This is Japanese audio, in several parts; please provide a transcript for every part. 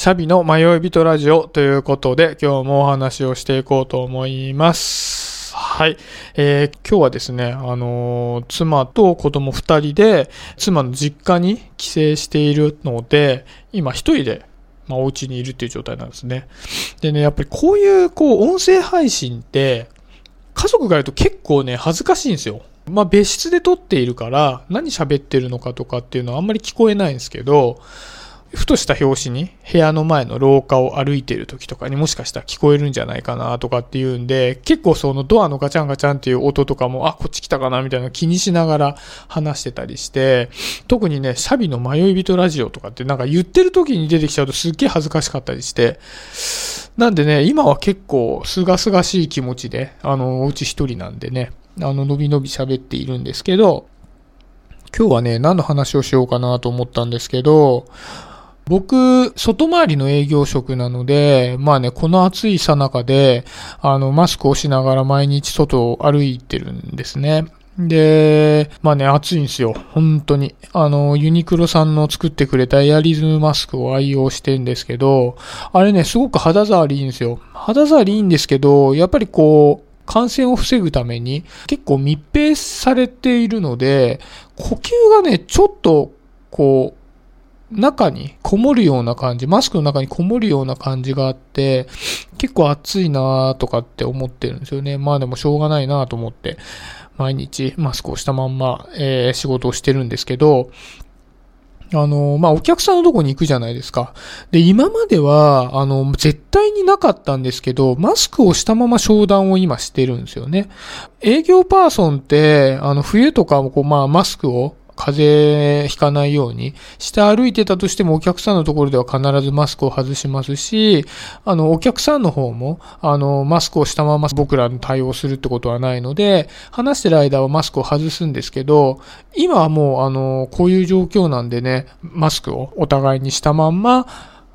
シャビの迷い人ラジオということで、今日もお話をしていこうと思います。はい。えー、今日はですね、あのー、妻と子供二人で、妻の実家に帰省しているので、今一人で、まあ、お家にいるっていう状態なんですね。でね、やっぱりこういう、こう、音声配信って、家族がいると結構ね、恥ずかしいんですよ。まあ、別室で撮っているから、何喋ってるのかとかっていうのはあんまり聞こえないんですけど、ふとした拍子に部屋の前の廊下を歩いている時とかにもしかしたら聞こえるんじゃないかなとかっていうんで、結構そのドアのガチャンガチャンっていう音とかも、あ、こっち来たかなみたいな気にしながら話してたりして、特にね、シャビの迷い人ラジオとかってなんか言ってる時に出てきちゃうとすっげえ恥ずかしかったりして、なんでね、今は結構すがすがしい気持ちで、あの、おうち一人なんでね、あの、のびのび喋っているんですけど、今日はね、何の話をしようかなと思ったんですけど、僕、外回りの営業職なので、まあね、この暑いさなかで、あの、マスクをしながら毎日外を歩いてるんですね。で、まあね、暑いんですよ。本当に。あの、ユニクロさんの作ってくれたエアリズムマスクを愛用してるんですけど、あれね、すごく肌触りいいんですよ。肌触りいいんですけど、やっぱりこう、感染を防ぐために結構密閉されているので、呼吸がね、ちょっと、こう、中にこもるような感じ、マスクの中にこもるような感じがあって、結構暑いなとかって思ってるんですよね。まあでもしょうがないなと思って、毎日マスクをしたまんま、えー、仕事をしてるんですけど、あの、まあ、お客さんのとこに行くじゃないですか。で、今までは、あの、絶対になかったんですけど、マスクをしたまま商談を今してるんですよね。営業パーソンって、あの、冬とかもこう、まあ、マスクを風邪ひかないようにして歩いてたとしてもお客さんのところでは必ずマスクを外しますし、あの、お客さんの方も、あの、マスクをしたまま僕らの対応するってことはないので、話してる間はマスクを外すんですけど、今はもう、あの、こういう状況なんでね、マスクをお互いにしたまんま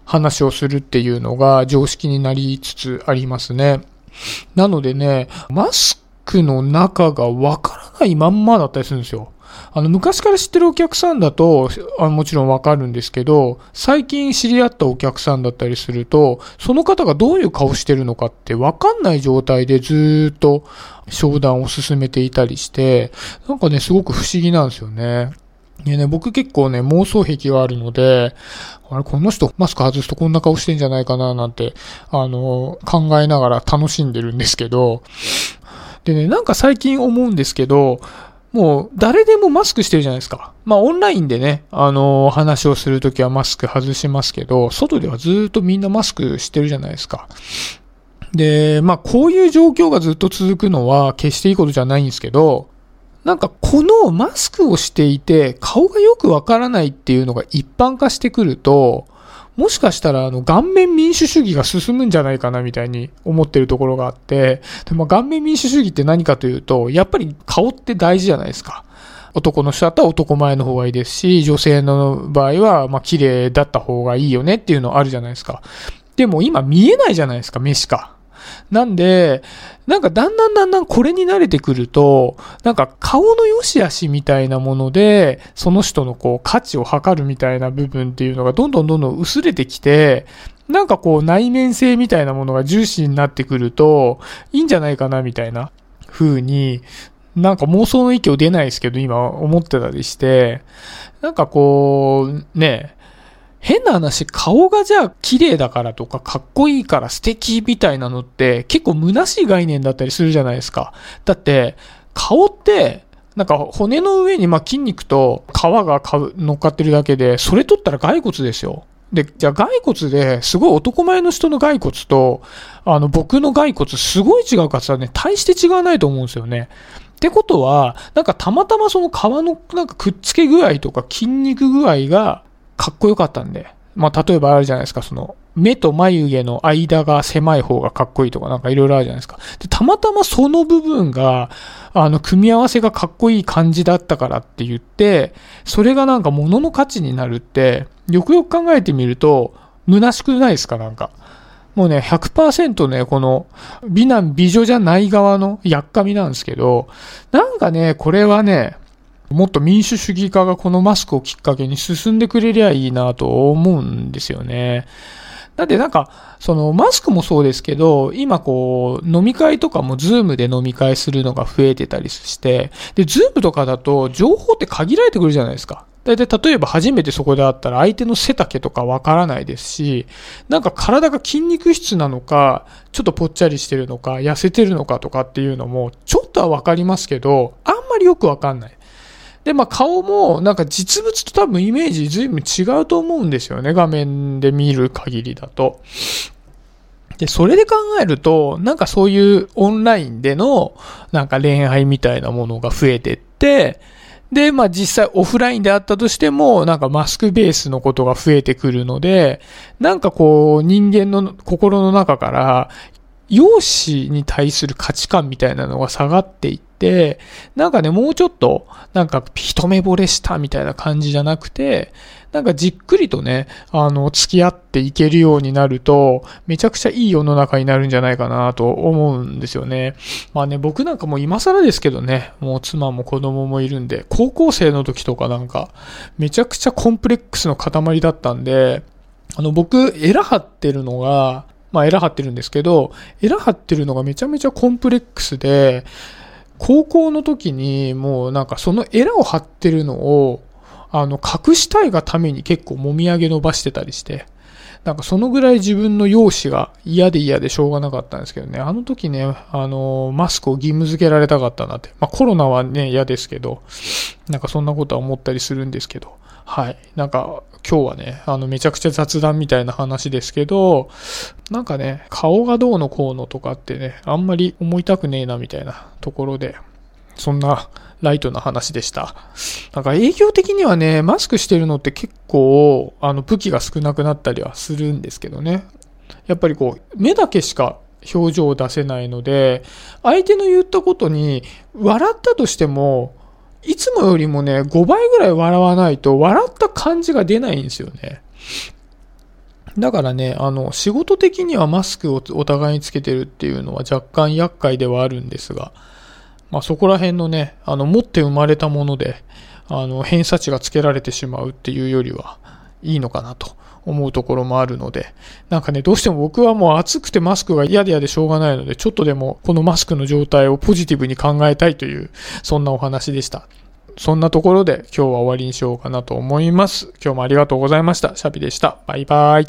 話をするっていうのが常識になりつつありますね。なのでね、マスクの中がわからないまんまだったりするんですよ。あの、昔から知ってるお客さんだと、あもちろんわかるんですけど、最近知り合ったお客さんだったりすると、その方がどういう顔してるのかってわかんない状態でずっと商談を進めていたりして、なんかね、すごく不思議なんですよね。でね、僕結構ね、妄想癖があるので、あれ、この人マスク外すとこんな顔してんじゃないかななんて、あの、考えながら楽しんでるんですけど、でね、なんか最近思うんですけど、もう誰でもマスクしてるじゃないですか。まあオンラインでね、あのー、話をするときはマスク外しますけど、外ではずっとみんなマスクしてるじゃないですか。で、まあこういう状況がずっと続くのは決していいことじゃないんですけど、なんかこのマスクをしていて顔がよくわからないっていうのが一般化してくると、もしかしたら、あの、顔面民主主義が進むんじゃないかなみたいに思ってるところがあって、でも顔面民主主義って何かというと、やっぱり顔って大事じゃないですか。男の人だったら男前の方がいいですし、女性の場合は、まあ、綺麗だった方がいいよねっていうのあるじゃないですか。でも今見えないじゃないですか、目しか。なんで、なんかだんだんだんだんこれに慣れてくると、なんか顔の良し悪しみたいなもので、その人のこう価値を測るみたいな部分っていうのがどんどんどんどん薄れてきて、なんかこう内面性みたいなものが重視になってくると、いいんじゃないかなみたいな風に、なんか妄想の域を出ないですけど、今思ってたりして、なんかこう、ね、変な話、顔がじゃあ綺麗だからとかかっこいいから素敵みたいなのって結構虚しい概念だったりするじゃないですか。だって、顔って、なんか骨の上にま筋肉と皮が乗っかってるだけで、それ取ったら骸骨ですよ。で、じゃあ骸骨ですごい男前の人の骸骨と、あの僕の骸骨すごい違うかつはね、大して違わないと思うんですよね。ってことは、なんかたまたまその皮のなんかくっつけ具合とか筋肉具合がかっこよかったんで。まあ、例えばあるじゃないですか、その、目と眉毛の間が狭い方がかっこいいとかなんかいろいろあるじゃないですか。で、たまたまその部分が、あの、組み合わせがかっこいい感じだったからって言って、それがなんか物の価値になるって、よくよく考えてみると、虚しくないですか、なんか。もうね、100%ね、この、美男美女じゃない側のやっかみなんですけど、なんかね、これはね、もっと民主主義化がこのマスクをきっかけに進んでくれりゃいいなと思うんですよね。だってなんか、そのマスクもそうですけど、今こう、飲み会とかも Zoom で飲み会するのが増えてたりして、で、 Zoom とかだと情報って限られてくるじゃないですか。だいたい例えば初めてそこで会ったら相手の背丈とかわからないですし、なんか体が筋肉質なのか、ちょっとぽっちゃりしてるのか、痩せてるのかとかっていうのも、ちょっとはわかりますけど、あんまりよくわかんない。で、まあ顔もなんか実物と多分イメージ随分違うと思うんですよね。画面で見る限りだと。で、それで考えると、なんかそういうオンラインでのなんか恋愛みたいなものが増えてって、で、まあ実際オフラインであったとしても、なんかマスクベースのことが増えてくるので、なんかこう人間の心の中から、容姿に対する価値観みたいなのが下がっていって、なんかね、もうちょっと、なんか一目惚れしたみたいな感じじゃなくて、なんかじっくりとね、あの、付き合っていけるようになると、めちゃくちゃいい世の中になるんじゃないかなと思うんですよね。まあね、僕なんかもう今更ですけどね、もう妻も子供もいるんで、高校生の時とかなんか、めちゃくちゃコンプレックスの塊だったんで、あの、僕、エラ張ってるのが、まあ、エラ張ってるんですけど、エラ張ってるのがめちゃめちゃコンプレックスで、高校の時にもうなんかそのエラを張ってるのを、あの、隠したいがために結構もみあげ伸ばしてたりして、なんかそのぐらい自分の容姿が嫌で嫌でしょうがなかったんですけどね、あの時ね、あの、マスクを義務付けられたかったなって。まあコロナはね、嫌ですけど、なんかそんなことは思ったりするんですけど、はい。なんか今日はね、あの、めちゃくちゃ雑談みたいな話ですけど、なんかね、顔がどうのこうのとかってね、あんまり思いたくねえなみたいなところで、そんなライトな話でした。なんか営業的にはね、マスクしてるのって結構、あの、武器が少なくなったりはするんですけどね。やっぱりこう、目だけしか表情を出せないので、相手の言ったことに、笑ったとしても、いつもよりもね、5倍ぐらい笑わないと、笑った感じが出ないんですよね。だからね、あの、仕事的にはマスクをお互いにつけてるっていうのは若干厄介ではあるんですが、まあそこら辺のね、あの、持って生まれたもので、あの、偏差値がつけられてしまうっていうよりはいいのかなと思うところもあるので、なんかね、どうしても僕はもう暑くてマスクが嫌で嫌でしょうがないので、ちょっとでもこのマスクの状態をポジティブに考えたいという、そんなお話でした。そんなところで今日は終わりにしようかなと思います。今日もありがとうございました。シャビでした。バイバイ。